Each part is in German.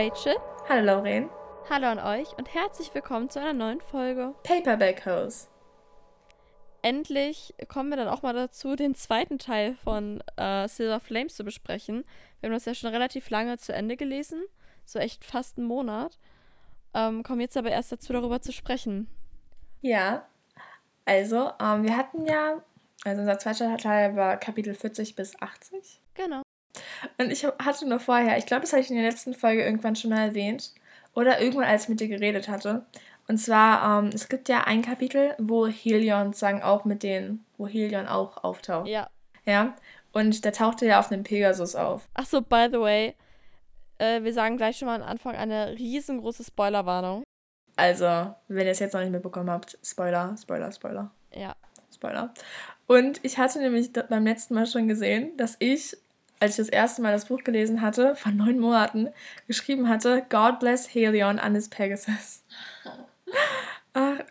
Rachel. Hallo Lauren. Hallo an euch und herzlich willkommen zu einer neuen Folge. Paperback Hose. Endlich kommen wir dann auch mal dazu, den zweiten Teil von äh, Silver Flames zu besprechen. Wir haben das ja schon relativ lange zu Ende gelesen, so echt fast einen Monat. Ähm, kommen jetzt aber erst dazu, darüber zu sprechen. Ja, also ähm, wir hatten ja, also unser zweiter Teil war Kapitel 40 bis 80. Genau. Und ich hatte nur vorher, ich glaube, das hatte ich in der letzten Folge irgendwann schon mal erwähnt. Oder irgendwann, als ich mit dir geredet hatte. Und zwar, ähm, es gibt ja ein Kapitel, wo Helion sagen auch mit denen, wo Helion auch auftaucht. Ja. Ja. Und da tauchte er auf einem Pegasus auf. Ach so, by the way, äh, wir sagen gleich schon mal am Anfang eine riesengroße Spoilerwarnung. Also, wenn ihr es jetzt noch nicht mitbekommen habt, Spoiler, Spoiler, Spoiler. Ja. Spoiler. Und ich hatte nämlich beim letzten Mal schon gesehen, dass ich als ich das erste Mal das Buch gelesen hatte, vor neun Monaten, geschrieben hatte, God bless Helion an his Pegasus. Ach.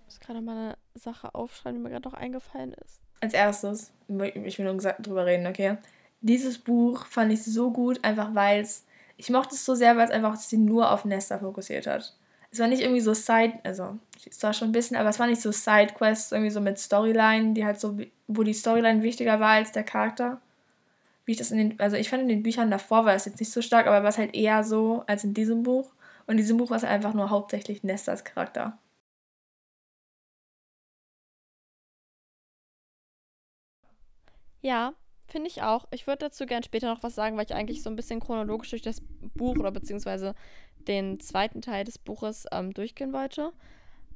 Ich muss gerade mal eine Sache aufschreiben, die mir gerade noch eingefallen ist. Als erstes, ich will nur drüber reden, okay? Dieses Buch fand ich so gut, einfach weil es, ich mochte es so sehr, weil es einfach sich nur auf Nesta fokussiert hat. Es war nicht irgendwie so Side, also es war schon ein bisschen, aber es war nicht so Side-Quests, irgendwie so mit Storyline, die halt so, wo die Storyline wichtiger war als der Charakter wie ich das in den, also ich fand in den Büchern davor war es jetzt nicht so stark, aber war es halt eher so als in diesem Buch. Und in diesem Buch war es einfach nur hauptsächlich Nestas Charakter. Ja, finde ich auch. Ich würde dazu gern später noch was sagen, weil ich eigentlich so ein bisschen chronologisch durch das Buch oder beziehungsweise den zweiten Teil des Buches ähm, durchgehen wollte.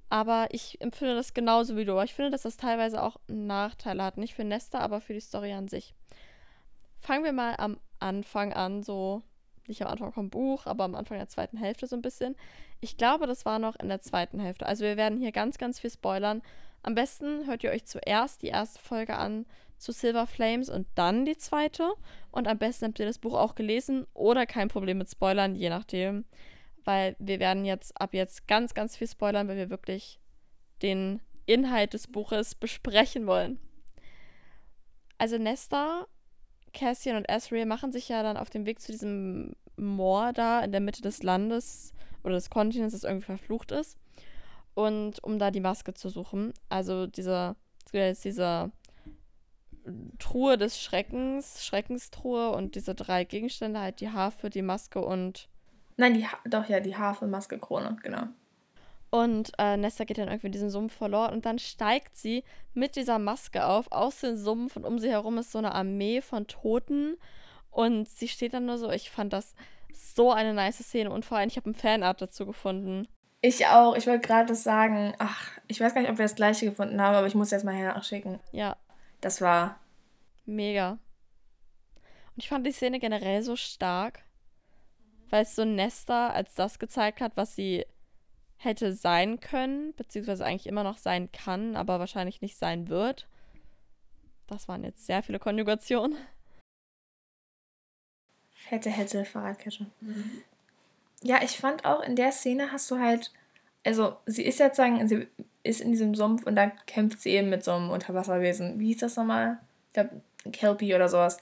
Aber ich empfinde das genauso wie du. Ich finde, dass das teilweise auch Nachteile hat. Nicht für Nesta, aber für die Story an sich. Fangen wir mal am Anfang an, so nicht am Anfang vom Buch, aber am Anfang der zweiten Hälfte so ein bisschen. Ich glaube, das war noch in der zweiten Hälfte. Also wir werden hier ganz, ganz viel spoilern. Am besten hört ihr euch zuerst die erste Folge an zu Silver Flames und dann die zweite. Und am besten habt ihr das Buch auch gelesen oder kein Problem mit Spoilern, je nachdem. Weil wir werden jetzt ab jetzt ganz, ganz viel spoilern, weil wir wirklich den Inhalt des Buches besprechen wollen. Also Nesta Cassian und Asriel machen sich ja dann auf den Weg zu diesem Moor da in der Mitte des Landes oder des Kontinents, das irgendwie verflucht ist. Und um da die Maske zu suchen. Also dieser, dieser Truhe des Schreckens, Schreckenstruhe und diese drei Gegenstände, halt die Harfe, die Maske und. Nein, die ha doch ja, die Harfe, Maske, Krone, genau. Und äh, Nesta geht dann irgendwie in diesem Sumpf verloren und dann steigt sie mit dieser Maske auf aus dem Sumpf und um sie herum ist so eine Armee von Toten und sie steht dann nur so. Ich fand das so eine nice Szene und vor allem, ich habe ein Fanart dazu gefunden. Ich auch. Ich wollte gerade sagen, ach, ich weiß gar nicht, ob wir das gleiche gefunden haben, aber ich muss jetzt mal nachschicken. Ja. Das war mega. Und ich fand die Szene generell so stark, weil es so Nesta als das gezeigt hat, was sie hätte sein können, beziehungsweise eigentlich immer noch sein kann, aber wahrscheinlich nicht sein wird. Das waren jetzt sehr viele Konjugationen. Hätte, hätte, Fahrradkette. Mhm. Ja, ich fand auch in der Szene hast du halt, also sie ist jetzt sagen, sie ist in diesem Sumpf und da kämpft sie eben mit so einem Unterwasserwesen. Wie hieß das nochmal? Ich glaube, Kelpie oder sowas.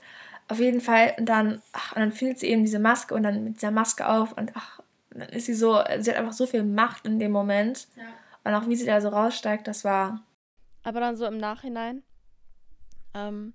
Auf jeden Fall, und dann, ach, und dann findet sie eben diese Maske und dann mit dieser Maske auf und ach, dann ist sie so, sie hat einfach so viel Macht in dem Moment. Ja. Und auch wie sie da so raussteigt, das war. Aber dann so im Nachhinein ähm,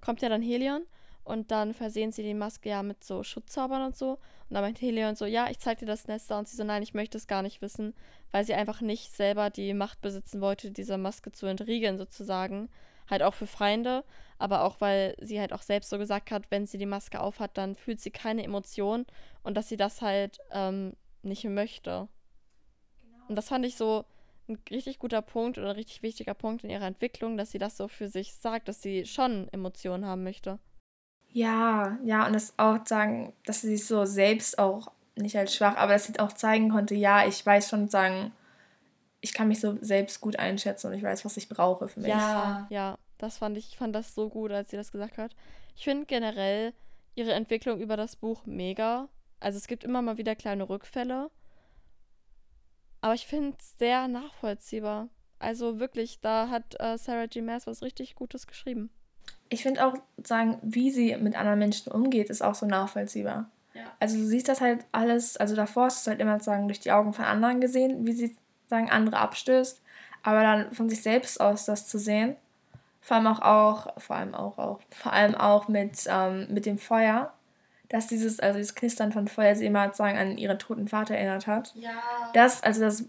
kommt ja dann Helion und dann versehen sie die Maske ja mit so Schutzzaubern und so. Und dann meint Helion so, ja, ich zeig dir das Nester. Und sie so, nein, ich möchte es gar nicht wissen, weil sie einfach nicht selber die Macht besitzen wollte, dieser Maske zu entriegeln sozusagen. Halt auch für Feinde, aber auch weil sie halt auch selbst so gesagt hat, wenn sie die Maske aufhat, dann fühlt sie keine Emotion und dass sie das halt ähm, nicht möchte. Genau. Und das fand ich so ein richtig guter Punkt oder ein richtig wichtiger Punkt in ihrer Entwicklung, dass sie das so für sich sagt, dass sie schon Emotionen haben möchte. Ja, ja, und das auch sagen, dass sie sich so selbst auch nicht als schwach, aber dass sie auch zeigen konnte, ja, ich weiß schon sagen, ich kann mich so selbst gut einschätzen und ich weiß, was ich brauche für mich. Ja, ja, das fand ich, ich fand das so gut, als sie das gesagt hat. Ich finde generell ihre Entwicklung über das Buch mega. Also es gibt immer mal wieder kleine Rückfälle. Aber ich finde es sehr nachvollziehbar. Also wirklich, da hat äh, Sarah G. Maas was richtig Gutes geschrieben. Ich finde auch, sagen, wie sie mit anderen Menschen umgeht, ist auch so nachvollziehbar. Ja. Also du siehst das halt alles, also davor hast du halt immer sozusagen durch die Augen von anderen gesehen, wie sie sagen andere abstößt, aber dann von sich selbst aus das zu sehen, vor allem auch, auch vor allem auch, auch vor allem auch mit, ähm, mit dem Feuer, dass dieses, also dieses Knistern von Feuer sie immer sozusagen an ihren toten Vater erinnert hat. Ja. Das, also das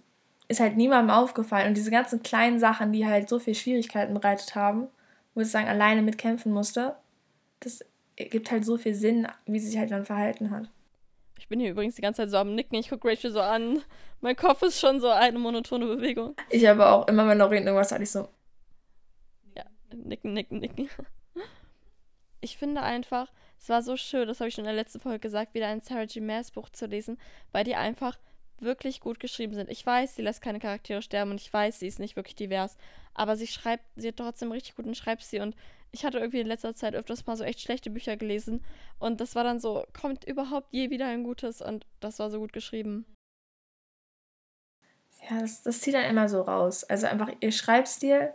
ist halt niemandem aufgefallen. Und diese ganzen kleinen Sachen, die halt so viel Schwierigkeiten bereitet haben, wo ich sagen, alleine mitkämpfen musste, das gibt halt so viel Sinn, wie sie sich halt dann verhalten hat. Ich bin hier übrigens die ganze Zeit so am Nicken. Ich gucke Rachel so an. Mein Kopf ist schon so eine monotone Bewegung. Ich habe auch immer, wenn Lorraine irgendwas hat, ich so. Ja, nicken, nicken, nicken. Ich finde einfach, es war so schön, das habe ich schon in der letzten Folge gesagt, wieder ein Sarah G. Maas Buch zu lesen, weil die einfach wirklich gut geschrieben sind. Ich weiß, sie lässt keine Charaktere sterben und ich weiß, sie ist nicht wirklich divers, aber sie schreibt, sie hat trotzdem richtig guten Schreibstil und ich hatte irgendwie in letzter Zeit öfters mal so echt schlechte Bücher gelesen und das war dann so, kommt überhaupt je wieder ein gutes und das war so gut geschrieben. Ja, das, das zieht dann immer so raus. Also einfach ihr Schreibstil,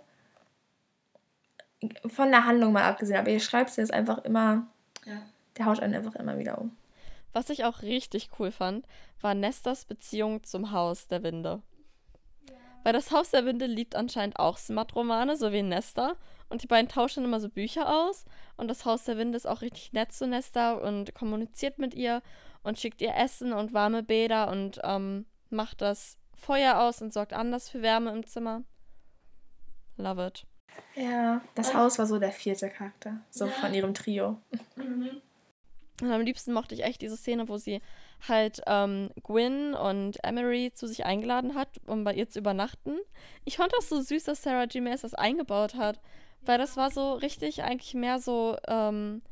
von der Handlung mal abgesehen, aber ihr Schreibstil ist einfach immer ja. Der haut einen einfach immer wieder um. Was ich auch richtig cool fand, war Nestas Beziehung zum Haus der Winde. Ja. Weil das Haus der Winde liebt anscheinend auch Smut-Romane, so wie Nesta. Und die beiden tauschen immer so Bücher aus. Und das Haus der Winde ist auch richtig nett zu Nesta und kommuniziert mit ihr und schickt ihr Essen und warme Bäder und ähm, macht das Feuer aus und sorgt anders für Wärme im Zimmer. Love it. Ja, das und Haus war so der vierte Charakter, so ja. von ihrem Trio. Mhm. Und am liebsten mochte ich echt diese Szene, wo sie halt ähm, Gwyn und Emery zu sich eingeladen hat, um bei ihr zu übernachten. Ich fand das so süß, dass Sarah G. Maas das eingebaut hat, weil das war so richtig eigentlich mehr so ähm,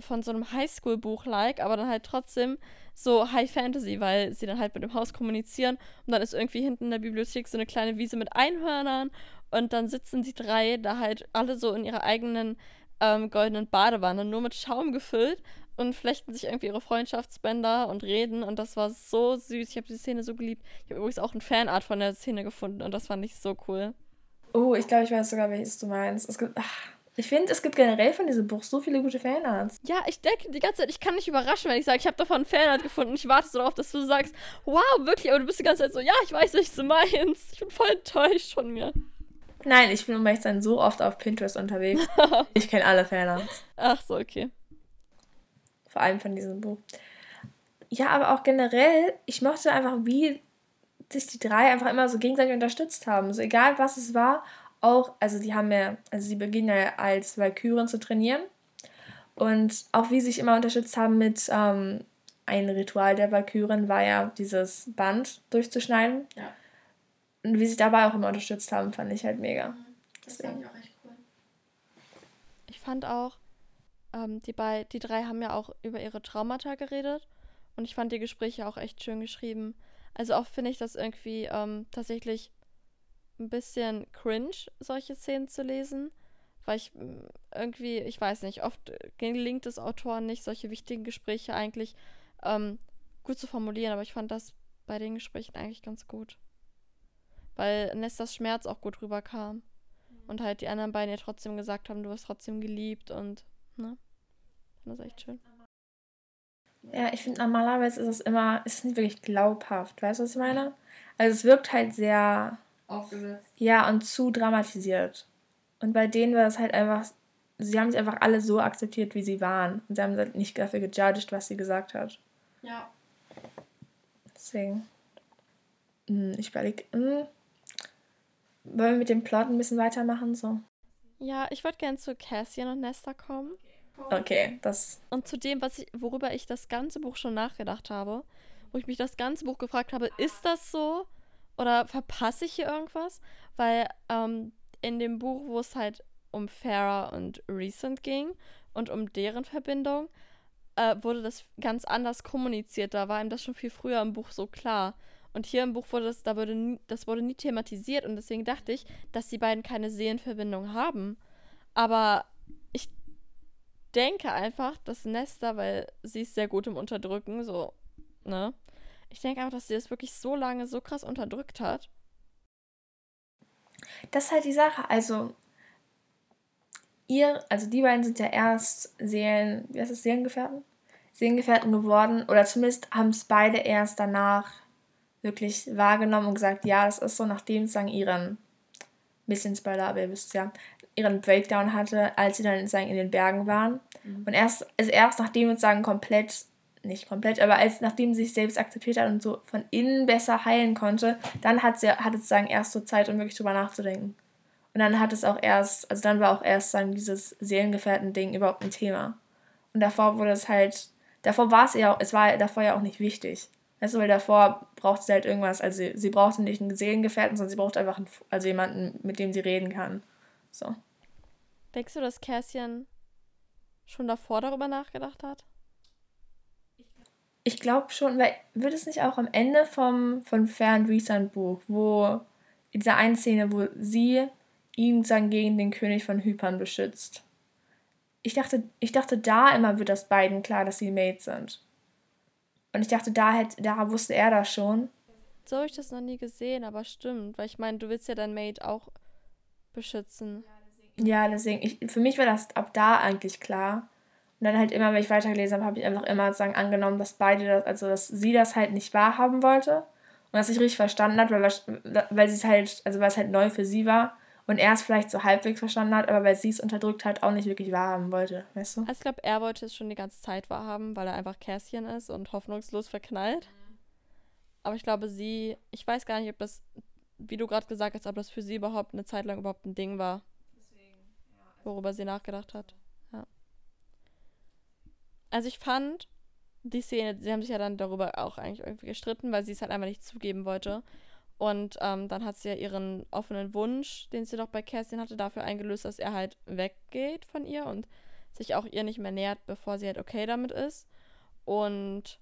von so einem Highschool-Buch-like, aber dann halt trotzdem so High Fantasy, weil sie dann halt mit dem Haus kommunizieren und dann ist irgendwie hinten in der Bibliothek so eine kleine Wiese mit Einhörnern und dann sitzen die drei da halt alle so in ihrer eigenen ähm, goldenen Badewanne, nur mit Schaum gefüllt und flechten sich irgendwie ihre Freundschaftsbänder und reden. Und das war so süß. Ich habe die Szene so geliebt. Ich habe übrigens auch ein Fanart von der Szene gefunden und das fand ich so cool. Oh, ich glaube, ich weiß sogar, welches du meinst. Es gibt. Ach. Ich finde, es gibt generell von diesem Buch so viele gute Fanarts. Ja, ich denke die ganze Zeit, ich kann nicht überraschen, wenn ich sage, ich habe davon ein Fanart gefunden. Ich warte so darauf, dass du sagst, wow, wirklich, aber du bist die ganze Zeit so, ja, ich weiß, was du meinst. Ich bin voll enttäuscht von mir. Nein, ich bin um ehrlich sein so oft auf Pinterest unterwegs. ich kenne alle Fanarts. Ach so, okay. Vor allem von diesem Buch. Ja, aber auch generell, ich mochte einfach, wie sich die drei einfach immer so gegenseitig unterstützt haben. So egal was es war, auch, also die haben ja, also sie beginnen ja als Valkyren zu trainieren. Und auch wie sie sich immer unterstützt haben mit ähm, ein Ritual der Valkyren war ja dieses Band durchzuschneiden. Ja. Und wie sie dabei auch immer unterstützt haben, fand ich halt mega. Mhm. Das Deswegen. fand ich auch echt cool. Ich fand auch, ähm, die, bei, die drei haben ja auch über ihre Traumata geredet. Und ich fand die Gespräche auch echt schön geschrieben. Also oft finde ich das irgendwie ähm, tatsächlich ein bisschen cringe, solche Szenen zu lesen. Weil ich mm, irgendwie, ich weiß nicht, oft gelingt es Autoren nicht, solche wichtigen Gespräche eigentlich ähm, gut zu formulieren. Aber ich fand das bei den Gesprächen eigentlich ganz gut weil Nestas Schmerz auch gut rüberkam. Mhm. Und halt die anderen beiden ja trotzdem gesagt haben, du hast trotzdem geliebt und, ne? Das ist echt schön. Ja, ich finde normalerweise ist es immer, ist es nicht wirklich glaubhaft, weißt du, was ich meine? Also es wirkt halt sehr aufgesetzt. Ja, und zu dramatisiert. Und bei denen war es halt einfach, sie haben sich einfach alle so akzeptiert, wie sie waren. Und sie haben halt nicht dafür gejudged, was sie gesagt hat. Ja. Deswegen. Hm, ich überlege, hm, wollen wir mit dem Plot ein bisschen weitermachen? So? Ja, ich würde gerne zu Cassian und Nesta kommen. Okay, das. Und zu dem, was ich, worüber ich das ganze Buch schon nachgedacht habe, wo ich mich das ganze Buch gefragt habe, ist das so? Oder verpasse ich hier irgendwas? Weil ähm, in dem Buch, wo es halt um Farah und Recent ging und um deren Verbindung, äh, wurde das ganz anders kommuniziert. Da war ihm das schon viel früher im Buch so klar. Und hier im Buch wurde das, da wurde nie, das wurde nie thematisiert und deswegen dachte ich, dass die beiden keine Seelenverbindung haben. Aber denke einfach, dass Nesta, weil sie ist sehr gut im Unterdrücken, so, ne? Ich denke einfach, dass sie das wirklich so lange so krass unterdrückt hat. Das ist halt die Sache. Also, ihr, also die beiden sind ja erst Seelen, wie heißt das, Seelengefährten? Seelengefährten geworden. Oder zumindest haben es beide erst danach wirklich wahrgenommen und gesagt, ja, das ist so, nachdem es ihren, bisschen Spoiler, aber ihr wisst ja, ihren Breakdown hatte, als sie dann in den Bergen waren. Mhm. Und erst, also erst nachdem sozusagen komplett, nicht komplett, aber als nachdem sie sich selbst akzeptiert hat und so von innen besser heilen konnte, dann hat sie hat es sozusagen erst so Zeit, um wirklich drüber nachzudenken. Und dann hat es auch erst, also dann war auch erst sagen, dieses Seelengefährten-Ding überhaupt ein Thema. Und davor wurde es halt, davor war es ja, es war davor ja auch nicht wichtig. Weißt du, weil davor braucht sie halt irgendwas, also sie, sie brauchte nicht einen Seelengefährten, sondern sie braucht einfach einen, also jemanden, mit dem sie reden kann. So. Denkst du, dass Cassian schon davor darüber nachgedacht hat? Ich glaube schon, weil wird es nicht auch am Ende vom, von Fern Recent Buch, wo in dieser einen Szene, wo sie ihn dann gegen den König von Hypern beschützt. Ich dachte, ich dachte, da immer wird das beiden klar, dass sie Mates sind. Und ich dachte, da, hätte, da wusste er das schon. So habe ich das noch nie gesehen, aber stimmt. Weil ich meine, du willst ja dein Mate auch beschützen. Ja, deswegen, ich, für mich war das ab da eigentlich klar. Und dann halt immer, wenn ich weitergelesen habe, habe ich einfach immer sagen, angenommen, dass beide das, also dass sie das halt nicht wahrhaben wollte. Und dass ich richtig verstanden hat, weil, weil sie es halt, also weil es halt neu für sie war und er es vielleicht so halbwegs verstanden hat, aber weil sie es unterdrückt hat, auch nicht wirklich wahrhaben wollte, weißt du? Also ich glaube, er wollte es schon die ganze Zeit wahrhaben, weil er einfach Käschen ist und hoffnungslos verknallt. Mhm. Aber ich glaube, sie, ich weiß gar nicht, ob das, wie du gerade gesagt hast, ob das für sie überhaupt eine Zeit lang überhaupt ein Ding war. Worüber sie nachgedacht hat. Ja. Also ich fand die Szene, sie haben sich ja dann darüber auch eigentlich irgendwie gestritten, weil sie es halt einfach nicht zugeben wollte. Und ähm, dann hat sie ja ihren offenen Wunsch, den sie doch bei Kerstin hatte, dafür eingelöst, dass er halt weggeht von ihr und sich auch ihr nicht mehr nähert, bevor sie halt okay damit ist. Und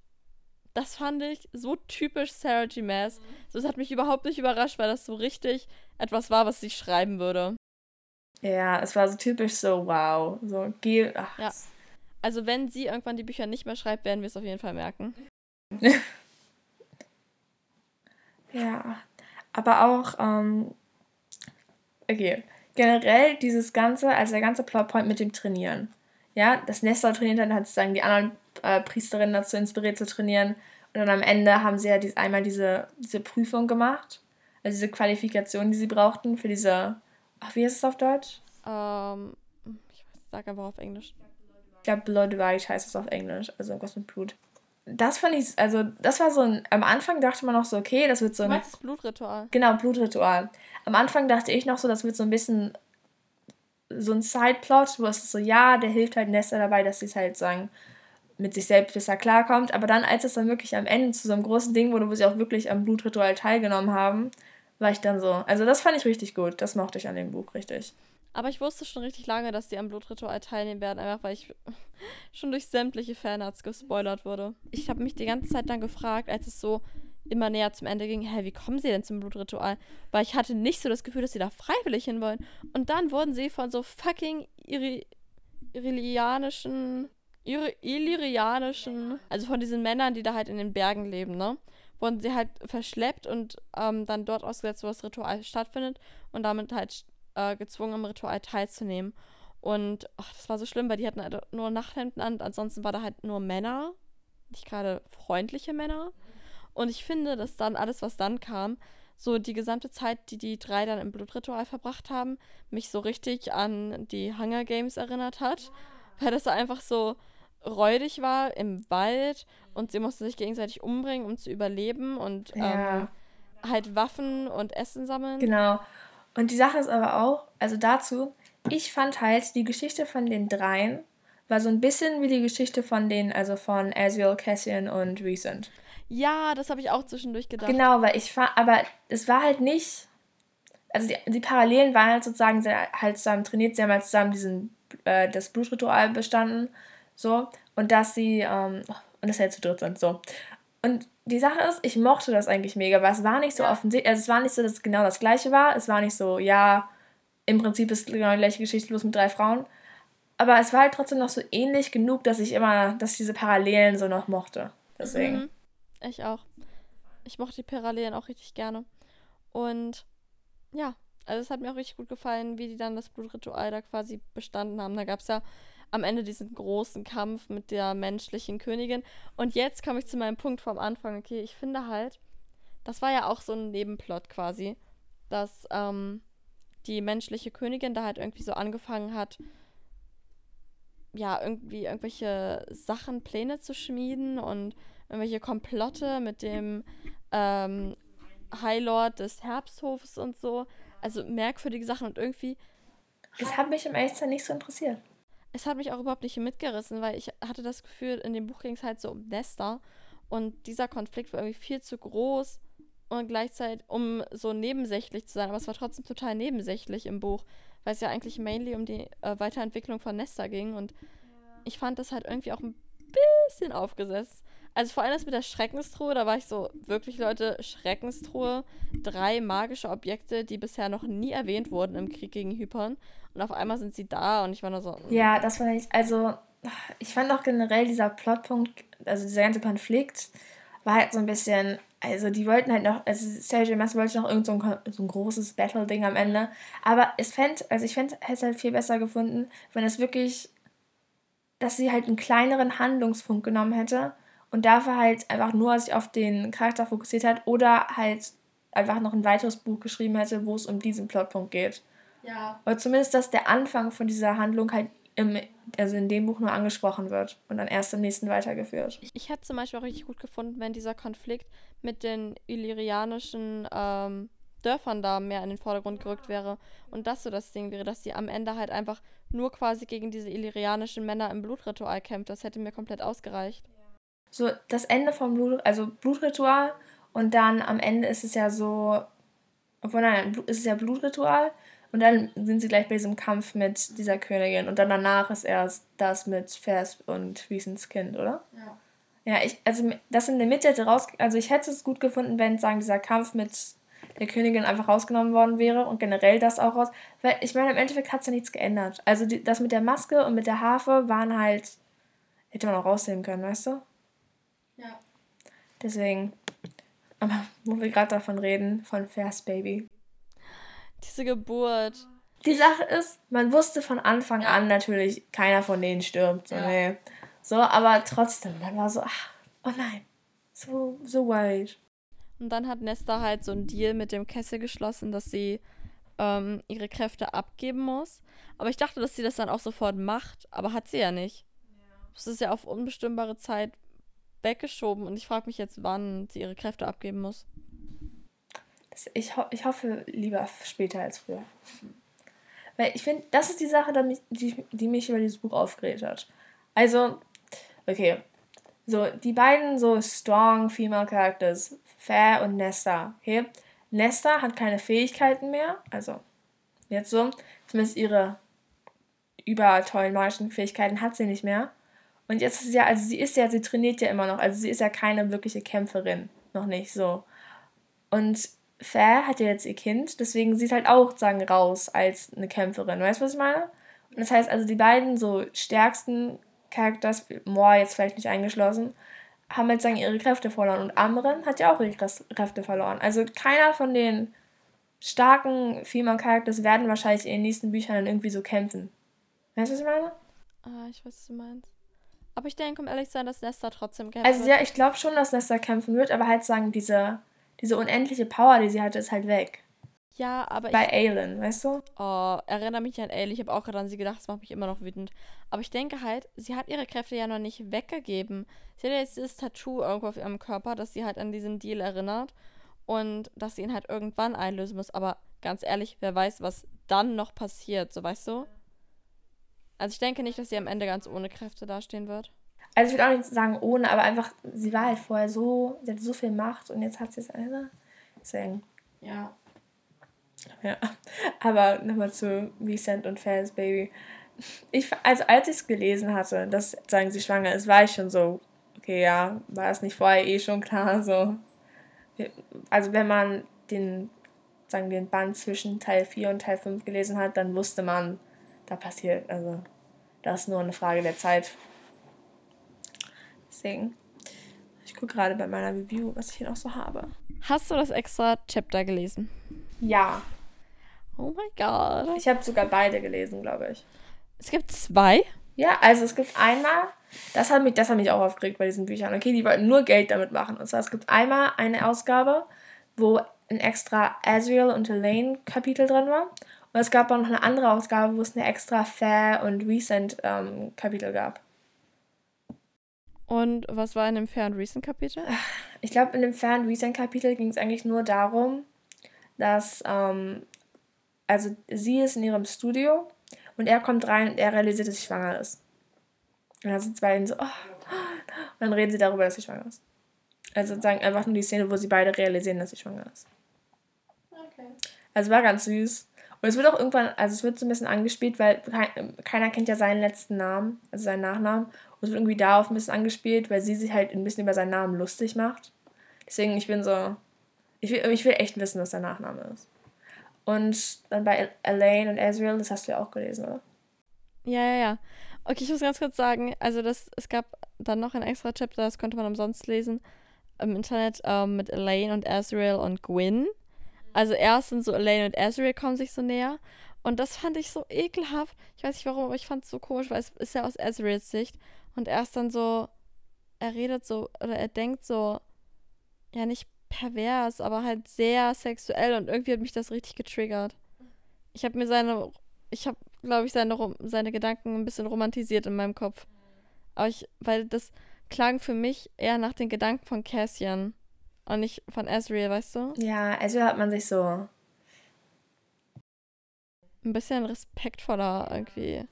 das fand ich so typisch Sarah G. Maas. Mhm. Es hat mich überhaupt nicht überrascht, weil das so richtig etwas war, was sie schreiben würde. Ja, es war so typisch so, wow. So, geh. Ach. Ja. Also, wenn sie irgendwann die Bücher nicht mehr schreibt, werden wir es auf jeden Fall merken. Ja, aber auch, ähm, okay, generell dieses Ganze, also der ganze Plotpoint mit dem Trainieren. Ja, das Nestor trainiert dann hat sozusagen die anderen äh, Priesterinnen dazu inspiriert zu trainieren. Und dann am Ende haben sie ja dies, einmal diese, diese Prüfung gemacht. Also diese Qualifikation, die sie brauchten für diese. Ach, wie heißt es auf Deutsch? Ähm, ich sag einfach auf Englisch. Ich glaube, Blood White heißt es auf Englisch. Also irgendwas mit Blut das fand ich, also das war so ein, am Anfang dachte man noch so, okay, das wird so ein... Du meinst das Blutritual? Genau, Blutritual. Am Anfang dachte ich noch so, das wird so ein bisschen so ein Sideplot, wo es so, ja, der hilft halt Nesta dabei, dass sie es halt sagen, mit sich selbst besser klarkommt. Aber dann, als es dann wirklich am Ende zu so einem großen Ding wurde, wo sie auch wirklich am Blutritual teilgenommen haben, war ich dann so. Also das fand ich richtig gut. Das mochte ich an dem Buch richtig. Aber ich wusste schon richtig lange, dass die am Blutritual teilnehmen werden, einfach weil ich schon durch sämtliche Fanarts gespoilert wurde. Ich habe mich die ganze Zeit dann gefragt, als es so immer näher zum Ende ging, hä, wie kommen sie denn zum Blutritual? Weil ich hatte nicht so das Gefühl, dass sie da freiwillig hinwollen. Und dann wurden sie von so fucking Iri Irilianischen, Iri Illyrianischen, also von diesen Männern, die da halt in den Bergen leben, ne? Wurden sie halt verschleppt und ähm, dann dort ausgesetzt, wo das Ritual stattfindet und damit halt äh, gezwungen, am Ritual teilzunehmen. Und ach, das war so schlimm, weil die hatten halt nur Nachthemden an. Ansonsten war da halt nur Männer, nicht gerade freundliche Männer. Und ich finde, dass dann alles, was dann kam, so die gesamte Zeit, die die drei dann im Blutritual verbracht haben, mich so richtig an die Hunger Games erinnert hat. Weil das einfach so räudig war im Wald und sie mussten sich gegenseitig umbringen, um zu überleben und ja. ähm, halt Waffen und Essen sammeln. Genau. Und die Sache ist aber auch, also dazu, ich fand halt, die Geschichte von den dreien war so ein bisschen wie die Geschichte von den, also von Asriel, Cassian und Recent. Ja, das habe ich auch zwischendurch gedacht. Genau, weil ich fand, aber es war halt nicht, also die, die Parallelen waren halt sozusagen, sie halt zusammen trainiert, sie haben halt zusammen diesen, äh, das Blutritual bestanden, so, und dass sie, ähm, und dass sie halt zu dritt sind, so. Und die Sache ist, ich mochte das eigentlich mega, weil es war nicht so ja. offensichtlich, also es war nicht so, dass es genau das gleiche war. Es war nicht so, ja, im Prinzip ist genau die gleiche Geschichte bloß mit drei Frauen. Aber es war halt trotzdem noch so ähnlich genug, dass ich immer, dass ich diese Parallelen so noch mochte. Deswegen. Mhm. Ich auch. Ich mochte die Parallelen auch richtig gerne. Und ja, also es hat mir auch richtig gut gefallen, wie die dann das Blutritual da quasi bestanden haben. Da gab es ja am Ende diesen großen Kampf mit der menschlichen Königin. Und jetzt komme ich zu meinem Punkt vom Anfang. Okay, ich finde halt, das war ja auch so ein Nebenplot quasi, dass ähm, die menschliche Königin da halt irgendwie so angefangen hat, ja, irgendwie irgendwelche Sachen, Pläne zu schmieden und irgendwelche Komplotte mit dem ähm, High Lord des Herbsthofs und so. Also merkwürdige Sachen und irgendwie. Das hat mich im Echtsein nicht so interessiert. Es hat mich auch überhaupt nicht mitgerissen, weil ich hatte das Gefühl, in dem Buch ging es halt so um Nesta und dieser Konflikt war irgendwie viel zu groß und gleichzeitig um so nebensächlich zu sein, aber es war trotzdem total nebensächlich im Buch, weil es ja eigentlich mainly um die äh, Weiterentwicklung von Nesta ging. Und ich fand das halt irgendwie auch ein bisschen aufgesetzt. Also vor allem das mit der Schreckenstruhe, da war ich so, wirklich Leute, Schreckenstruhe, drei magische Objekte, die bisher noch nie erwähnt wurden im Krieg gegen Hypern. Und auf einmal sind sie da und ich war nur so. Mm. Ja, das fand ich, also ich fand auch generell dieser Plotpunkt, also dieser ganze Konflikt, war halt so ein bisschen, also die wollten halt noch, also Sergio Mass wollte noch irgend so ein, so ein großes Battle-Ding am Ende. Aber es fände, also ich fände, hätte es halt viel besser gefunden, wenn es wirklich, dass sie halt einen kleineren Handlungspunkt genommen hätte und dafür halt einfach nur sich auf den Charakter fokussiert hat oder halt einfach noch ein weiteres Buch geschrieben hätte, wo es um diesen Plotpunkt geht. Ja. Oder zumindest, dass der Anfang von dieser Handlung halt im, also in dem Buch nur angesprochen wird und dann erst im nächsten weitergeführt. Ich, ich hätte zum Beispiel auch richtig gut gefunden, wenn dieser Konflikt mit den illyrianischen ähm, Dörfern da mehr in den Vordergrund gerückt wäre. Und das so das Ding wäre, dass sie am Ende halt einfach nur quasi gegen diese illyrianischen Männer im Blutritual kämpft. Das hätte mir komplett ausgereicht so das Ende vom Blut, also Blutritual und dann am Ende ist es ja so, obwohl nein, ist es ja Blutritual und dann sind sie gleich bei diesem Kampf mit dieser Königin und dann danach ist erst das mit Vers und Wiesens Kind, oder? Ja. Ja, ich, also das in der Mitte hätte raus, also ich hätte es gut gefunden, wenn sagen dieser Kampf mit der Königin einfach rausgenommen worden wäre und generell das auch raus, weil ich meine im Endeffekt hat es ja nichts geändert. Also die, das mit der Maske und mit der Harfe waren halt hätte man auch rausnehmen können, weißt du? Ja. Deswegen. Aber wo wir gerade davon reden, von Fast Baby. Diese Geburt. Die Sache ist, man wusste von Anfang an natürlich, keiner von denen stirbt. So, ja. nee. so aber trotzdem, man war so, ach, oh nein, so, so worried. Und dann hat Nesta halt so einen Deal mit dem Kessel geschlossen, dass sie ähm, ihre Kräfte abgeben muss. Aber ich dachte, dass sie das dann auch sofort macht, aber hat sie ja nicht. Das ist ja auf unbestimmbare Zeit weggeschoben und ich frage mich jetzt, wann sie ihre Kräfte abgeben muss. Ich, ho ich hoffe lieber später als früher. Weil ich finde, das ist die Sache, die, die mich über dieses Buch aufgeregt hat. Also, okay. So, die beiden so strong female characters, Fair und Nesta, okay? Nesta hat keine Fähigkeiten mehr, also jetzt so, zumindest ihre übertollen magischen Fähigkeiten hat sie nicht mehr. Und jetzt ist ja, also sie ist ja, sie trainiert ja immer noch, also sie ist ja keine wirkliche Kämpferin, noch nicht so. Und Fair hat ja jetzt ihr Kind, deswegen sieht halt auch, sagen, raus als eine Kämpferin. Weißt du, was ich meine? Und das heißt also, die beiden so stärksten Charakters, Moa jetzt vielleicht nicht eingeschlossen, haben jetzt sagen ihre Kräfte verloren. Und Amren hat ja auch ihre Kräfte verloren. Also keiner von den starken Female Characters werden wahrscheinlich in den nächsten Büchern dann irgendwie so kämpfen. Weißt du, was ich meine? Ah, ich weiß, was du meinst. Aber ich denke, um ehrlich zu sein, dass Nesta trotzdem kämpfen Also ja, ich glaube schon, dass Nesta kämpfen wird, aber halt sagen, diese, diese unendliche Power, die sie hatte, ist halt weg. Ja, aber Bei ich, Aelin, weißt du? Oh, erinnere mich an Aelin. Ich habe auch gerade an sie gedacht, das macht mich immer noch wütend. Aber ich denke halt, sie hat ihre Kräfte ja noch nicht weggegeben. Sie hat ja jetzt dieses Tattoo irgendwo auf ihrem Körper, das sie halt an diesen Deal erinnert. Und dass sie ihn halt irgendwann einlösen muss. Aber ganz ehrlich, wer weiß, was dann noch passiert, so weißt du? Also ich denke nicht, dass sie am Ende ganz ohne Kräfte dastehen wird. Also ich würde auch nicht sagen ohne, aber einfach, sie war halt vorher so, sie hatte so viel Macht und jetzt hat sie es eine. Deswegen. Ja. Ja. Aber nochmal zu Vicent und Fans Baby. Ich, also als ich es gelesen hatte, dass sagen sie schwanger ist, war ich schon so, okay, ja, war es nicht vorher eh schon klar, so. Also wenn man den, sagen den Band zwischen Teil 4 und Teil 5 gelesen hat, dann wusste man, da passiert, also das ist nur eine Frage der Zeit. Deswegen, ich gucke gerade bei meiner Review, was ich hier noch so habe. Hast du das extra Chapter gelesen? Ja. Oh mein Gott. Ich habe sogar beide gelesen, glaube ich. Es gibt zwei? Ja, also es gibt einmal, das hat mich, das hat mich auch aufgeregt bei diesen Büchern. Okay, die wollten nur Geld damit machen. Und zwar, es gibt einmal eine Ausgabe, wo ein extra Azriel und Elaine Kapitel drin war. Und es gab auch noch eine andere Ausgabe, wo es eine extra Fair und Recent ähm, Kapitel gab. Und was war in dem Fair und Recent Kapitel? Ich glaube, in dem Fair und Recent Kapitel ging es eigentlich nur darum, dass, ähm, also sie ist in ihrem Studio und er kommt rein und er realisiert, dass sie schwanger ist. Und dann sind beiden so, oh, und dann reden sie darüber, dass sie schwanger ist. Also sozusagen einfach nur die Szene, wo sie beide realisieren, dass sie schwanger ist. Okay. Also war ganz süß. Und es wird auch irgendwann, also es wird so ein bisschen angespielt, weil keiner kennt ja seinen letzten Namen, also seinen Nachnamen. Und es wird irgendwie darauf ein bisschen angespielt, weil sie sich halt ein bisschen über seinen Namen lustig macht. Deswegen, ich bin so, ich will, ich will echt wissen, was der Nachname ist. Und dann bei Elaine und Ezreal, das hast du ja auch gelesen, oder? Ja, ja, ja. Okay, ich muss ganz kurz sagen, also das, es gab dann noch ein extra Chapter, das konnte man umsonst lesen im Internet ähm, mit Elaine und Ezreal und Gwyn. Also erst sind so Elaine und Ezreal kommen sich so näher. Und das fand ich so ekelhaft. Ich weiß nicht warum, aber ich fand es so komisch, weil es ist ja aus Ezreals Sicht. Und erst dann so, er redet so, oder er denkt so, ja nicht pervers, aber halt sehr sexuell und irgendwie hat mich das richtig getriggert. Ich habe mir seine, ich habe, glaube ich, seine, seine Gedanken ein bisschen romantisiert in meinem Kopf. Aber ich, weil das klang für mich eher nach den Gedanken von Cassian und nicht von Ezreal, weißt du? Ja, Ezreal hat man sich so ein bisschen respektvoller irgendwie.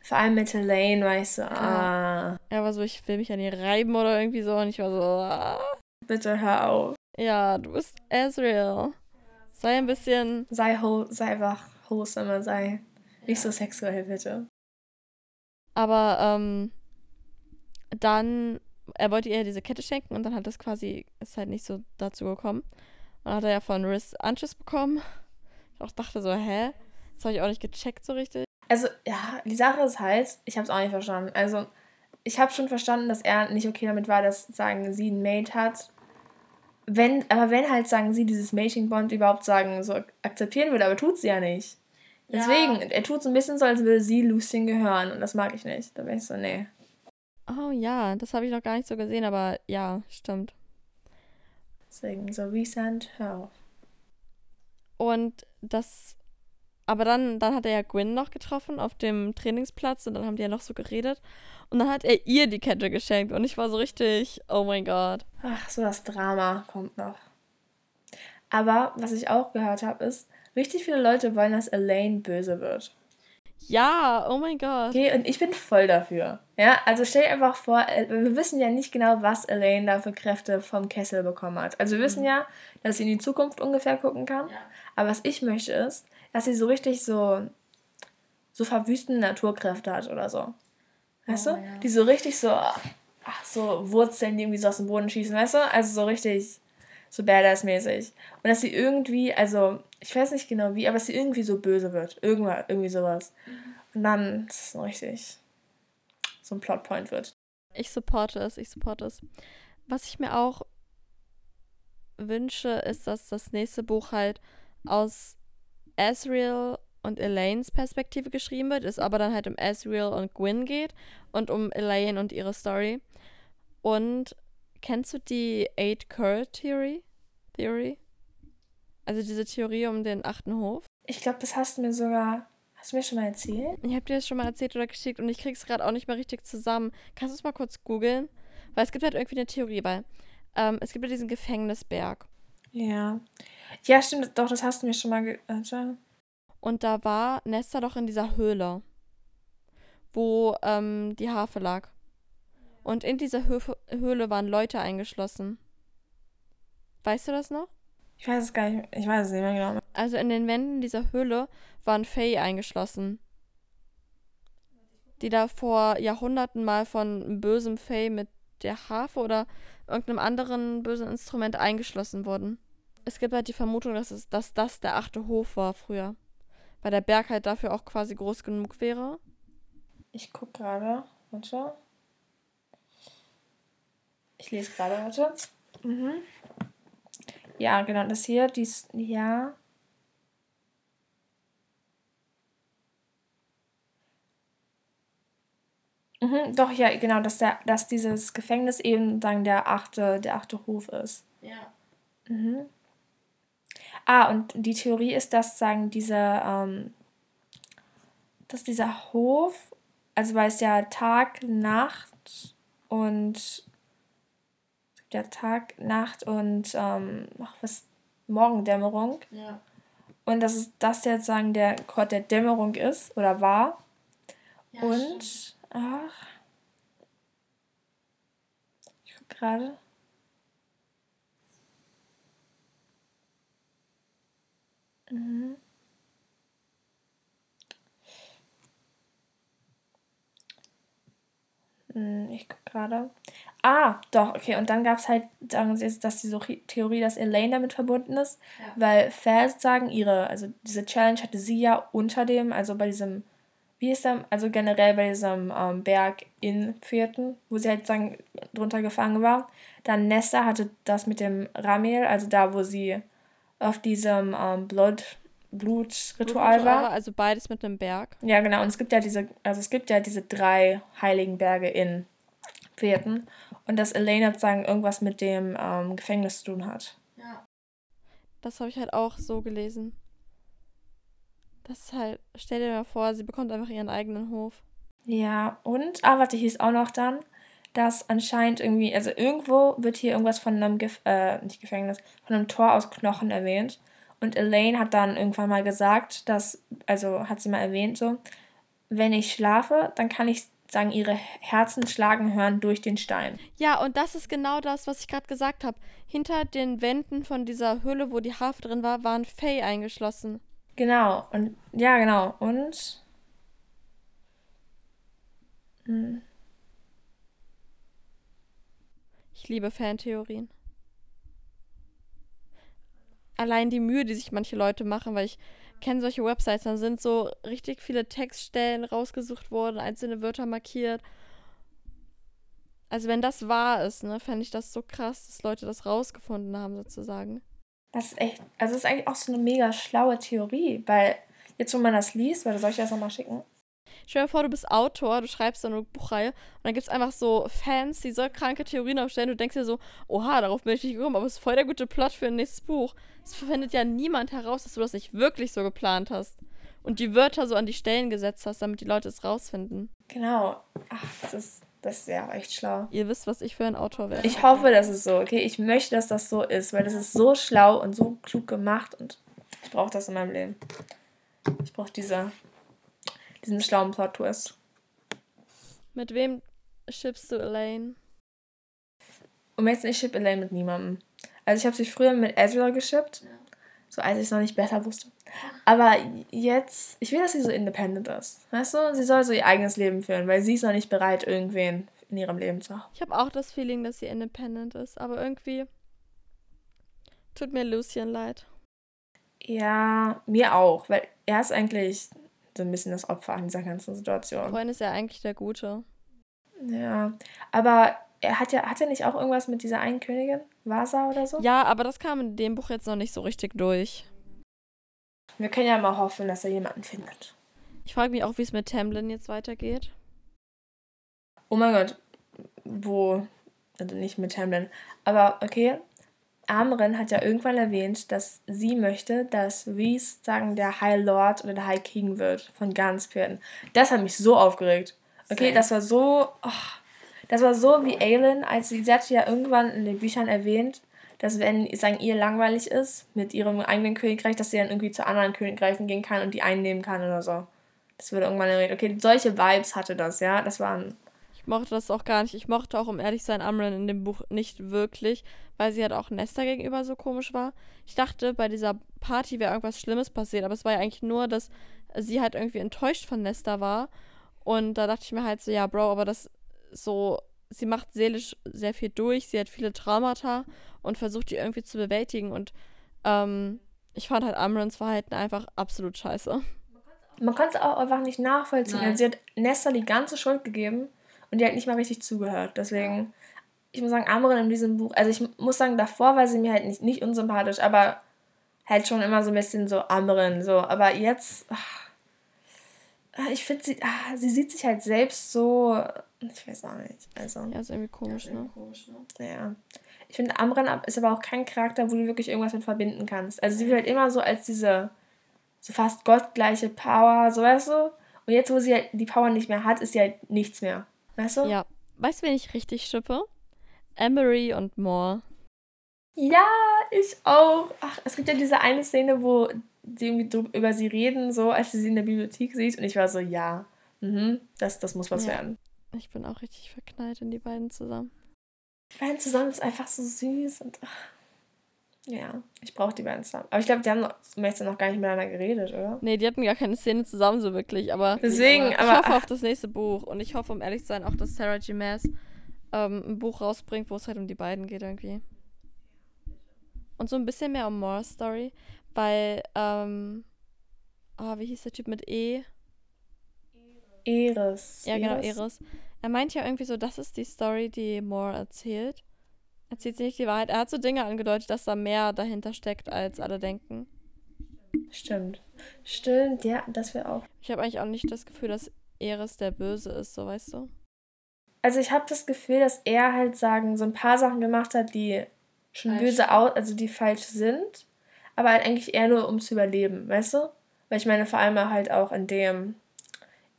Vor allem mit Elaine, weißt du, ah. Er war so, ich will mich an ihr reiben oder irgendwie so und ich war so, ah. Bitte hör auf. Ja, du bist Ezreal. Sei ein bisschen. Sei, ho sei einfach wholesome, sei nicht so sexuell, bitte. Aber, ähm, dann, er wollte ihr diese Kette schenken und dann hat das quasi, ist halt nicht so dazu gekommen. dann hat er ja von Riz Anschluss bekommen. Ich auch dachte so, hä? Das habe ich auch nicht gecheckt so richtig. Also, ja, die Sache ist halt, ich habe es auch nicht verstanden. Also, ich habe schon verstanden, dass er nicht okay damit war, dass, sagen, sie ein Mate hat wenn, aber wenn halt, sagen sie, dieses Mating Bond überhaupt sagen, so akzeptieren würde, aber tut sie ja nicht. Deswegen, ja. er tut so ein bisschen so, als würde sie Lucien gehören und das mag ich nicht. Da bin ich so, nee. Oh ja, das habe ich noch gar nicht so gesehen, aber ja, stimmt. Deswegen, so wie Sand, hör auf. Und das, aber dann, dann hat er ja Gwen noch getroffen auf dem Trainingsplatz und dann haben die ja noch so geredet. Und dann hat er ihr die Kette geschenkt und ich war so richtig, oh mein Gott. Ach, so das Drama kommt noch. Aber was ich auch gehört habe, ist, richtig viele Leute wollen, dass Elaine böse wird. Ja, oh mein Gott. Okay, und ich bin voll dafür. Ja, also stell dir einfach vor, äh, wir wissen ja nicht genau, was Elaine da für Kräfte vom Kessel bekommen hat. Also wir wissen mhm. ja, dass sie in die Zukunft ungefähr gucken kann. Ja. Aber was ich möchte ist, dass sie so richtig so, so verwüstende Naturkräfte hat oder so. Weißt oh, du? Ja. Die so richtig so, ach, so Wurzeln, die irgendwie so aus dem Boden schießen, weißt du? Also so richtig so Badass-mäßig. Und dass sie irgendwie, also, ich weiß nicht genau wie, aber dass sie irgendwie so böse wird. Irgendwann, irgendwie sowas. Mhm. Und dann, dass es so richtig so ein Plotpoint wird. Ich supporte es, ich supporte es. Was ich mir auch wünsche, ist, dass das nächste Buch halt aus Asriel und Elaines Perspektive geschrieben wird, es aber dann halt um Asriel und Gwyn geht und um Elaine und ihre Story. Und kennst du die Eight Curl Theory? Theory? Also diese Theorie um den achten Hof? Ich glaube, das hast du mir sogar. Hast du mir schon mal erzählt? Ich habe dir das schon mal erzählt oder geschickt und ich krieg's gerade auch nicht mehr richtig zusammen. Kannst du es mal kurz googeln? Weil es gibt halt irgendwie eine Theorie, weil ähm, es gibt ja diesen Gefängnisberg. Ja. Ja, stimmt, doch, das hast du mir schon mal. Ge und da war Nesta doch in dieser Höhle, wo ähm, die Harfe lag. Und in dieser Hö Höhle waren Leute eingeschlossen. Weißt du das noch? Ich weiß es gar nicht. Ich weiß es nicht mehr genau. Also in den Wänden dieser Höhle waren Fae eingeschlossen. Die da vor Jahrhunderten mal von bösem Fae mit der Harfe oder irgendeinem anderen bösen Instrument eingeschlossen wurden. Es gibt halt die Vermutung, dass, es, dass das der achte Hof war früher weil der Berg halt dafür auch quasi groß genug wäre. Ich guck gerade. Warte. Ich lese gerade, warte. Mhm. Ja, genau, das hier, dies, ja. Mhm, doch, ja, genau, dass, der, dass dieses Gefängnis eben dann der achte, der achte Hof ist. Ja. Mhm. Ah, und die Theorie ist, dass sagen diese, ähm, dass dieser Hof, also weil es ja Tag, Nacht und ja Tag, Nacht und ähm, ach, was Morgendämmerung. Ja. Und dass es das jetzt sagen der Gott der Dämmerung ist oder war. Ja, und stimmt. ach ich guck gerade. Mhm. Hm, ich guck gerade. Ah, doch, okay. Und dann gab es halt, sagen sie, dass diese Theorie, dass Elaine damit verbunden ist, ja. weil Faz sagen, ihre, also diese Challenge hatte sie ja unter dem, also bei diesem, wie ist der, also generell bei diesem ähm, Berg in Vierten, wo sie halt sagen, drunter gefangen war. Dann Nesta hatte das mit dem Ramel, also da, wo sie auf diesem ähm, Blood Blutritual war. Also beides mit einem Berg. Ja, genau. Und es gibt ja diese, also es gibt ja diese drei heiligen Berge in Pferden. Und dass Elaine sozusagen irgendwas mit dem ähm, Gefängnis zu tun hat. Ja. Das habe ich halt auch so gelesen. Das ist halt, stell dir mal vor, sie bekommt einfach ihren eigenen Hof. Ja, und, ah, warte, hieß auch noch dann, dass anscheinend irgendwie, also irgendwo wird hier irgendwas von einem, Gef äh, nicht Gefängnis, von einem Tor aus Knochen erwähnt. Und Elaine hat dann irgendwann mal gesagt, dass, also hat sie mal erwähnt, so, wenn ich schlafe, dann kann ich sagen, ihre Herzen schlagen hören durch den Stein. Ja, und das ist genau das, was ich gerade gesagt habe. Hinter den Wänden von dieser Höhle, wo die Harfe drin war, waren Faye eingeschlossen. Genau, und ja, genau. Und. Hm. Ich liebe Fantheorien allein die Mühe, die sich manche Leute machen, weil ich kenne solche Websites, da sind so richtig viele Textstellen rausgesucht worden, einzelne Wörter markiert. Also wenn das wahr ist, ne, fände ich das so krass, dass Leute das rausgefunden haben, sozusagen. Das ist echt, also das ist eigentlich auch so eine mega schlaue Theorie, weil jetzt, wo man das liest, weil soll ich das nochmal schicken? Stell dir vor, du bist Autor, du schreibst so eine Buchreihe und dann gibt es einfach so Fans, die so kranke Theorien aufstellen. Du denkst dir so, oha, darauf bin ich nicht gekommen, aber es ist voll der gute Plot für ein nächstes Buch. Es findet ja niemand heraus, dass du das nicht wirklich so geplant hast. Und die Wörter so an die Stellen gesetzt hast, damit die Leute es rausfinden. Genau. Ach, das ist, das ist ja echt schlau. Ihr wisst, was ich für ein Autor wäre. Ich hoffe, dass es so, okay? Ich möchte, dass das so ist, weil das ist so schlau und so klug gemacht und ich brauche das in meinem Leben. Ich brauche diese diesen schlauen Plot-Twist. Mit wem schippst du Elaine? Und jetzt ich ship Elaine mit niemandem. Also ich habe sie früher mit Ezra geschippt. Ja. So als ich es noch nicht besser wusste. Aber jetzt, ich will, dass sie so independent ist. Weißt du? Sie soll so ihr eigenes Leben führen, weil sie ist noch nicht bereit, irgendwen in ihrem Leben zu haben. Ich habe auch das Feeling, dass sie independent ist, aber irgendwie tut mir Lucien leid. Ja, mir auch, weil er ist eigentlich so ein bisschen das Opfer an dieser ganzen Situation. Freund ist ja eigentlich der Gute. Ja, aber er hat ja, hat er nicht auch irgendwas mit dieser einen Königin, Vasa oder so? Ja, aber das kam in dem Buch jetzt noch nicht so richtig durch. Wir können ja mal hoffen, dass er jemanden findet. Ich frage mich auch, wie es mit Tamlin jetzt weitergeht. Oh mein Gott, wo, also nicht mit Tamlin, aber okay, Amren hat ja irgendwann erwähnt, dass sie möchte, dass Reese, sagen, der High Lord oder der High King wird von Garnspferden. Das hat mich so aufgeregt. Okay, Same. das war so. Oh, das war so wie Aelin, als sie, sie hatte ja irgendwann in den Büchern erwähnt, dass wenn sagen, ihr langweilig ist mit ihrem eigenen Königreich, dass sie dann irgendwie zu anderen Königreichen gehen kann und die einnehmen kann oder so. Das wurde irgendwann erwähnt. Okay, solche Vibes hatte das, ja. Das waren mochte das auch gar nicht. Ich mochte auch, um ehrlich zu sein, Amran in dem Buch nicht wirklich, weil sie halt auch Nesta gegenüber so komisch war. Ich dachte, bei dieser Party wäre irgendwas Schlimmes passiert, aber es war ja eigentlich nur, dass sie halt irgendwie enttäuscht von Nesta war. Und da dachte ich mir halt so, ja, Bro, aber das so, sie macht seelisch sehr viel durch, sie hat viele Traumata und versucht die irgendwie zu bewältigen. Und ähm, ich fand halt Amrans Verhalten einfach absolut scheiße. Man kann es auch einfach nicht nachvollziehen. Nein. Sie hat Nesta die ganze Schuld gegeben und die hat nicht mal richtig zugehört. Deswegen, ich muss sagen, Amren in diesem Buch, also ich muss sagen, davor war sie mir halt nicht, nicht unsympathisch, aber halt schon immer so ein bisschen so Amren, so. Aber jetzt, ach, ich finde, sie, ah, sie sieht sich halt selbst so, ich weiß auch nicht. Also, ja, ist irgendwie komisch, ne? Komisch, ne? Ja. Ich finde, Amran ist aber auch kein Charakter, wo du wirklich irgendwas mit verbinden kannst. Also sie wird halt immer so als diese so fast gottgleiche Power, so weißt du? Und jetzt, wo sie halt die Power nicht mehr hat, ist sie halt nichts mehr. Weißt du? Ja. Weißt du, wen ich richtig schippe? Emery und Moore. Ja, ich auch. Ach, es gibt ja diese eine Szene, wo sie irgendwie über sie reden, so als sie sie in der Bibliothek sieht. Und ich war so, ja, mhm, das, das muss was ja. werden. Ich bin auch richtig verknallt in die beiden zusammen. Die beiden zusammen ist einfach so süß und ach, ja, ich brauche die beiden zusammen. Aber ich glaube, die haben noch, noch gar nicht miteinander geredet, oder? Nee, die hatten gar keine Szene zusammen so wirklich, aber deswegen, ich aber, hoffe ach. auf das nächste Buch und ich hoffe, um ehrlich zu sein, auch, dass Sarah G. Maas ähm, ein Buch rausbringt, wo es halt um die beiden geht irgendwie. Und so ein bisschen mehr um Moore's Story, weil, ähm, oh, wie hieß der Typ mit E? Eris. Ja, genau, Eris. Er meint ja irgendwie so, das ist die Story, die Moore erzählt. Erzählt sie nicht die Wahrheit. Er hat so Dinge angedeutet, dass da mehr dahinter steckt, als alle denken. Stimmt. Stimmt, ja, das wäre auch. Ich habe eigentlich auch nicht das Gefühl, dass Eris der Böse ist, so weißt du. Also ich habe das Gefühl, dass er halt sagen, so ein paar Sachen gemacht hat, die schon falsch. böse aus, also die falsch sind, aber halt eigentlich eher nur ums Überleben, weißt du? Weil ich meine, vor allem halt auch in dem,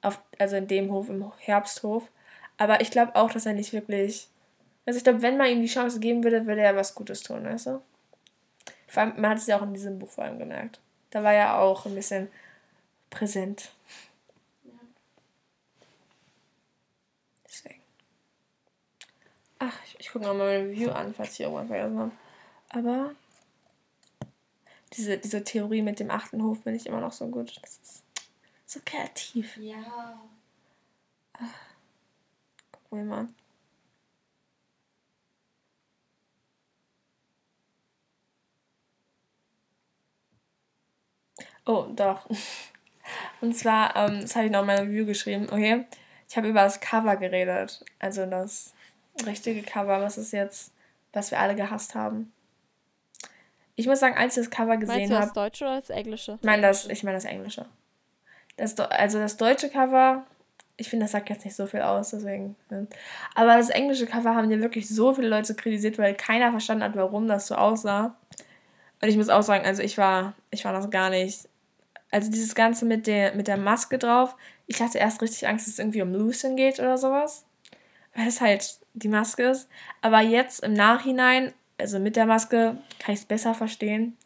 auf, also in dem Hof, im Herbsthof. Aber ich glaube auch, dass er nicht wirklich. Also ich glaube, wenn man ihm die Chance geben würde, würde er was Gutes tun, weißt du? Vor allem, man hat es ja auch in diesem Buch vor allem gemerkt. Da war er auch ein bisschen präsent. Deswegen. Ach, ich, ich gucke mal mein Review an, falls ich irgendwann vergessen habe. Aber diese, diese Theorie mit dem achten Hof finde ich immer noch so gut. Das ist so kreativ. Ja. Ach, gucken wir mal. Oh, doch. Und zwar, ähm, das habe ich noch in meinem Review geschrieben, okay? Ich habe über das Cover geredet. Also das richtige Cover, was ist jetzt, was wir alle gehasst haben. Ich muss sagen, als ich das Cover gesehen habe. Meinst du das Deutsche oder das Englische? Ich meine das, ich meine das Englische. Das, also das deutsche Cover, ich finde, das sagt jetzt nicht so viel aus, deswegen. Ne? Aber das englische Cover haben ja wirklich so viele Leute kritisiert, weil keiner verstanden hat, warum das so aussah. Und ich muss auch sagen, also ich war, ich war das gar nicht. Also dieses Ganze mit der, mit der Maske drauf, ich hatte erst richtig Angst, dass es irgendwie um Lucien geht oder sowas. Weil es halt die Maske ist. Aber jetzt im Nachhinein, also mit der Maske, kann ich es besser verstehen.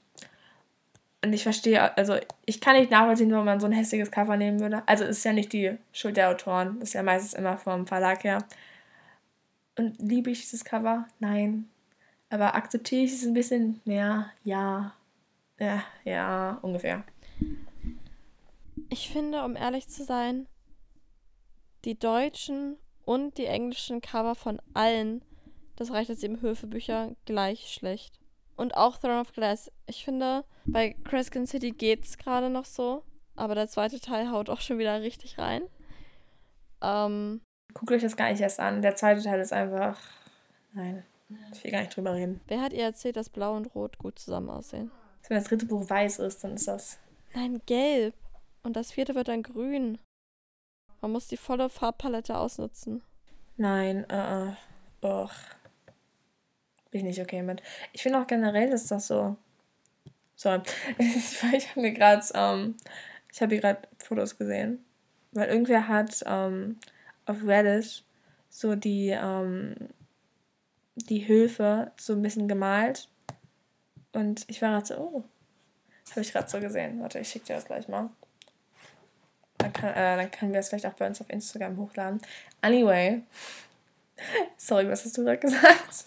Und ich verstehe, also ich kann nicht nachvollziehen, warum man so ein hässliches Cover nehmen würde. Also es ist ja nicht die Schuld der Autoren, das ist ja meistens immer vom Verlag her. Und liebe ich dieses Cover? Nein. Aber akzeptiere ich es ein bisschen mehr? Ja. Ja, ja, ungefähr. Ich finde, um ehrlich zu sein, die deutschen und die englischen Cover von allen, das reicht jetzt eben Höfe-Bücher, gleich schlecht. Und auch Throne of Glass. Ich finde, bei Crescent City geht's gerade noch so, aber der zweite Teil haut auch schon wieder richtig rein. Ähm, Guckt euch das gar nicht erst an. Der zweite Teil ist einfach. Nein. Ich will gar nicht drüber reden. Wer hat ihr erzählt, dass Blau und Rot gut zusammen aussehen? Wenn das dritte Buch weiß ist, dann ist das. Nein, gelb. Und das vierte wird dann grün. Man muss die volle Farbpalette ausnutzen. Nein, äh, uh, uh. Bin ich nicht okay mit. Ich finde auch generell ist das so. So, ich, ich habe mir gerade, ähm, ich habe hier gerade Fotos gesehen, weil irgendwer hat ähm, auf Reddit so die, ähm, die Höfe so ein bisschen gemalt. Und ich war gerade so, oh, habe ich gerade so gesehen. Warte, ich schicke dir das gleich mal. Dann, kann, äh, dann können wir es vielleicht auch bei uns auf Instagram hochladen. Anyway. Sorry, was hast du gerade gesagt?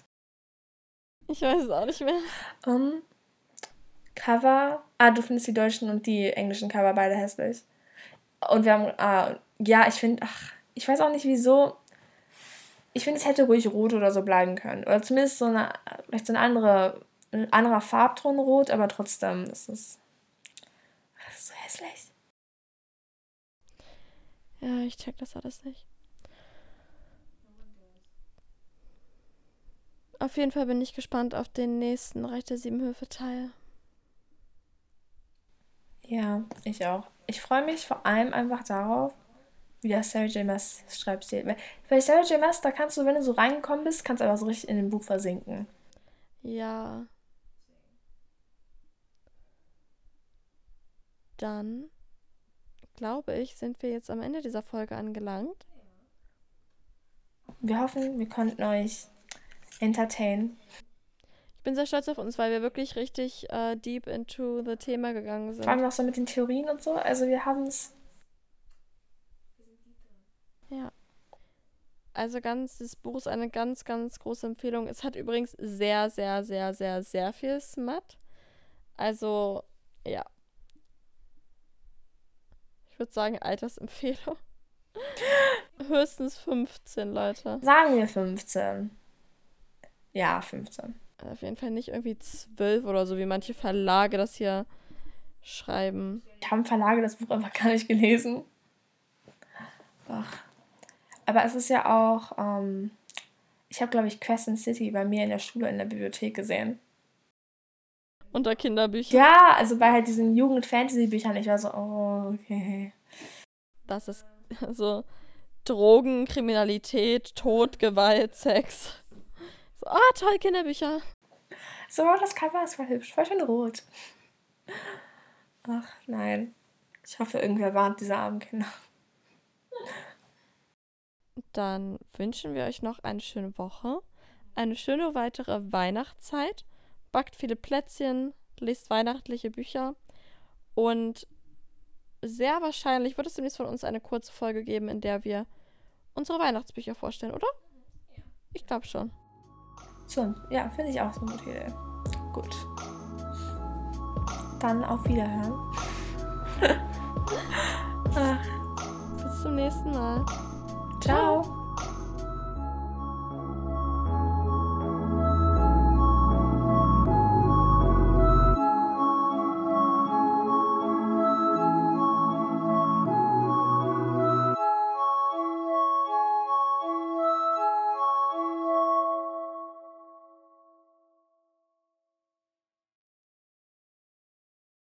Ich weiß es auch nicht mehr. Um, Cover. Ah, du findest die deutschen und die englischen Cover beide hässlich. Und wir haben. Ah, ja, ich finde. Ach, ich weiß auch nicht wieso. Ich finde, es hätte ruhig rot oder so bleiben können. Oder zumindest so eine. Vielleicht so eine andere. Ein anderer Farbton rot, aber trotzdem ist es. Das ist so hässlich. Ja, ich check das alles nicht. Auf jeden Fall bin ich gespannt auf den nächsten Reich der Sieben Höfe Teil. Ja, ich auch. ich freue mich vor allem einfach darauf, wie das Sarah J. Maas Schreibstil. Weil Sarah J. Maas, da kannst du, wenn du so reingekommen bist, kannst du einfach so richtig in dem Buch versinken. Ja. Dann glaube ich, sind wir jetzt am Ende dieser Folge angelangt. Wir hoffen, wir konnten euch entertainen. Ich bin sehr stolz auf uns, weil wir wirklich richtig äh, deep into the Thema gegangen sind. Vor allem auch so mit den Theorien und so. Also wir haben es. Ja. Also ganz, das Buch ist eine ganz, ganz große Empfehlung. Es hat übrigens sehr, sehr, sehr, sehr, sehr viel Smut. Also, ja. Ich würde sagen, Altersempfehlung. Höchstens 15, Leute. Sagen wir 15. Ja, 15. Also auf jeden Fall nicht irgendwie 12 oder so, wie manche Verlage das hier schreiben. Haben Verlage das Buch einfach gar nicht gelesen. Ach. Aber es ist ja auch, ähm, ich habe, glaube ich, Crescent City bei mir in der Schule in der Bibliothek gesehen. Unter Kinderbüchern? Ja, also bei halt diesen Jugend-Fantasy-Büchern. Ich war so, oh, okay. Das ist so Drogen, Kriminalität, Tod, Gewalt, Sex. So, ah, toll, Kinderbücher. So, das Cover ist voll hübsch, voll schön rot. Ach, nein. Ich hoffe, irgendwer warnt diese armen Kinder. Dann wünschen wir euch noch eine schöne Woche, eine schöne weitere Weihnachtszeit. Backt viele Plätzchen, lest weihnachtliche Bücher und sehr wahrscheinlich wird es demnächst von uns eine kurze Folge geben, in der wir unsere Weihnachtsbücher vorstellen, oder? Ich glaube schon. So, ja, finde ich auch so eine gute Idee. Gut. Dann auf Wiederhören. Bis zum nächsten Mal. Ciao.